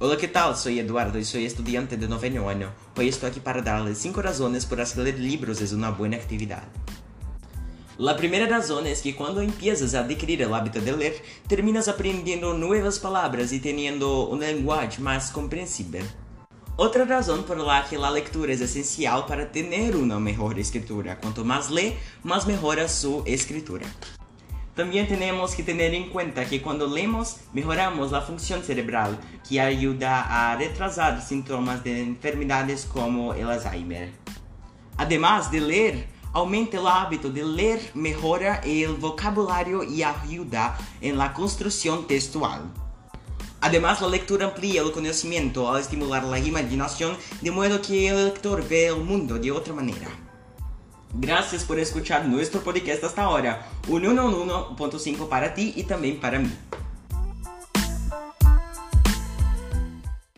Hola, ¿qué tal? Soy Eduardo y soy estudiante de noveno año. Hoy estoy aquí para darles 5 razones por las que leer libros es una buena actividad. La primera razón es que cuando empiezas a adquirir el hábito de leer, terminas aprendiendo nuevas palabras y teniendo un lenguaje más comprensible. Otra razón por la que la lectura es esencial para tener una mejor escritura. Cuanto más lee, más mejora su escritura. También tenemos que tener en cuenta que cuando leemos mejoramos la función cerebral que ayuda a retrasar síntomas de enfermedades como el Alzheimer. Además de leer, aumenta el hábito de leer, mejora el vocabulario y ayuda en la construcción textual. Además, la lectura amplía el conocimiento al estimular la imaginación de modo que el lector ve el mundo de otra manera. Gracias por escuchar nuestro podcast hasta ahora. Un 1.1.5 para ti y también para mí.